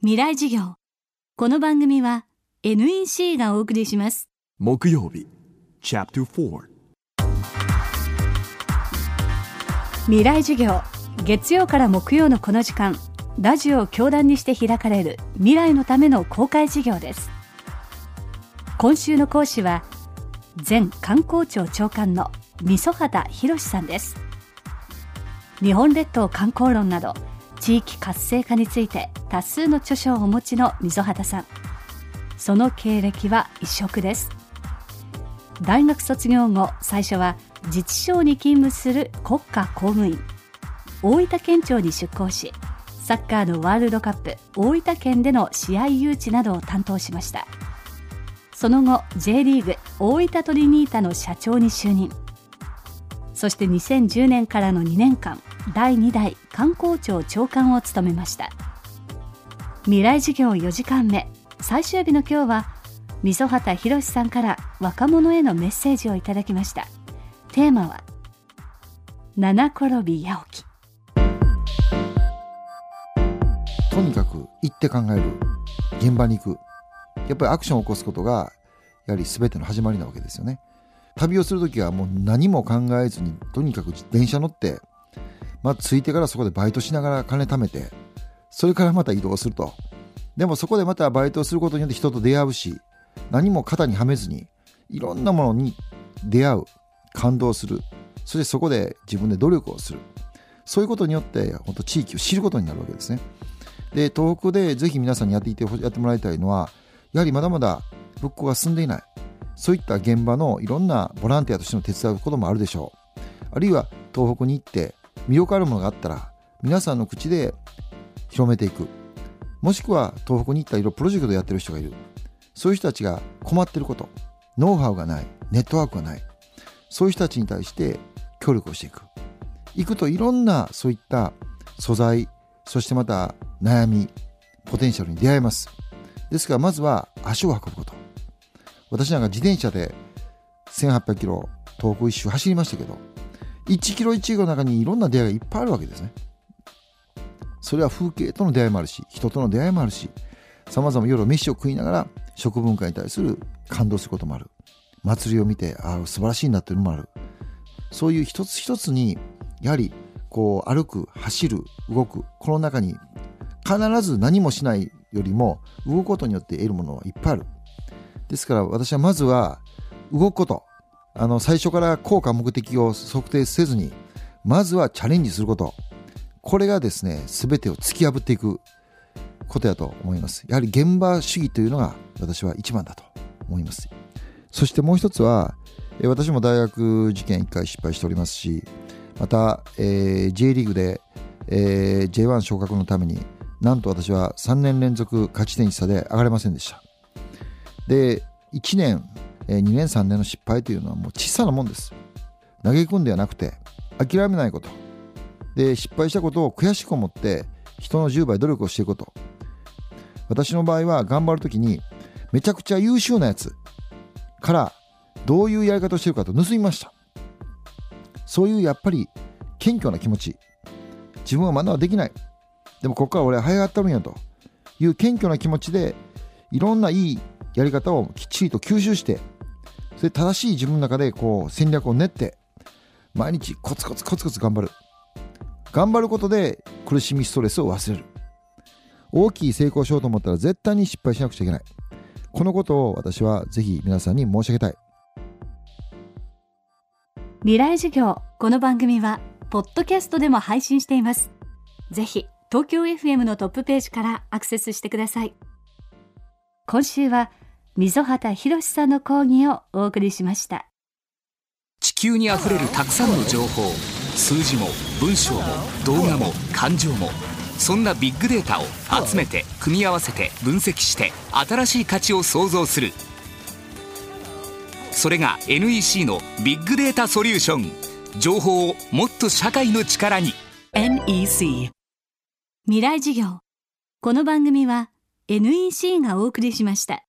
未来授業。この番組は NEC がお送りします。木曜日。Chapter 4未来授業。月曜から木曜のこの時間。ラジオを教壇にして開かれる。未来のための公開授業です。今週の講師は前観光庁長官の三十畑博さんです。日本列島観光論など地域活性化について多数の著書をお持ちの溝端さん。その経歴は一色です。大学卒業後最初は自治省に勤務する国家公務員。大分県庁に出向しサッカーのワールドカップ大分県での試合誘致などを担当しました。その後 J リーグ大分トリニータの社長に就任。そして2010年からの2年間第2代観光庁長官を務めました。未来事業4時間目。最終日の今日は溝畑博さんから若者へのメッセージをいただきました。テーマは七転び八起き。とにかく行って考える。現場に行く。やっぱりアクションを起こすことがやはり全ての始まりなわけですよね。旅をする時はもう何も考えずにとにかく電車乗ってまあ着いてからそこでバイトしながら金貯めてそれからまた移動すると。でもそこでまたバイトをすることによって人と出会うし何も肩にはめずにいろんなものに出会う感動する。そしてそこで自分で努力をする。そういうことによって本当地域を知ることになるわけですね。で東北でぜひ皆さんにやっていてやってもらいたいのはやはりまだまだ復興が進んでいない。そういった現場のいろんなボランティアとしての手伝うこともあるでしょう。あるいは東北に行って魅力あるものがあったら皆さんの口で広めていく。もしくは東北に行った色プロジェクトやってる人がいる。そういう人たちが困ってることノウハウがないネットワークがない。そういう人たちに対して協力をしていく。行くといろんなそういった素材そしてまた悩みポテンシャルに出会えます。ですからまずは足を運ぶこと。私なんか自転車で1800キロ東北一周走りましたけど1キロ1キロの中にいろんな出会いがいっぱいあるわけですね。それは風景との出会いもあるし人との出会いもあるしさまざま夜飯を食いながら食文化に対する感動することもある。祭りを見てああ素晴らしいなっていうのもある。そういう一つ一つにやはりこう歩く走る動くこの中に必ず何もしないよりも動くことによって得るものはいっぱいある。ですから私はまずは動くこと。あの最初から効果目的を測定せずにまずはチャレンジすること。これがですね全てを突き破っていくことやと思います。やはり現場主義というのが私は一番だと思います。そしてもう一つは私も大学受験1回失敗しておりますしまた、えー、J リーグで、えー、J1 昇格のためになんと私は3年連続勝ち点差で上がれませんでした。で1年、2年3年の失敗というのはもう小さなもんです。嘆くんではなくて諦めないこと。で失敗したことを悔しく思って人の10倍努力をしていくこと。私の場合は頑張る時にめちゃくちゃ優秀なやつからどういうやり方をしてるかと盗みました。そういうやっぱり謙虚な気持ち。自分はまだはできない。でもここから俺は早がったるんやと。いう謙虚な気持ちでいろんないいやり方をきっちりと吸収してそれ正しい自分の中でこう戦略を練って毎日コツコツコツコツ頑張る。頑張ることで苦しみストレスを忘れる。大きい成功しようと思ったら絶対に失敗しなくちゃいけない。このことを私はぜひ皆さんに申し上げたい。未来授業この番組はポッドキャストでも配信しています。ぜひ東京 FM のトップページからアクセスしてください。今週は溝畑博さんの講義をお送りしました。地球にあふれるたくさんの情報数字も文章も動画も感情もそんなビッグデータを集めて組み合わせて分析して新しい価値を創造する。それが NEC のビッグデータソリューション。情報をもっと社会の力に。NEC 未来事業。この番組は NEC がお送りしました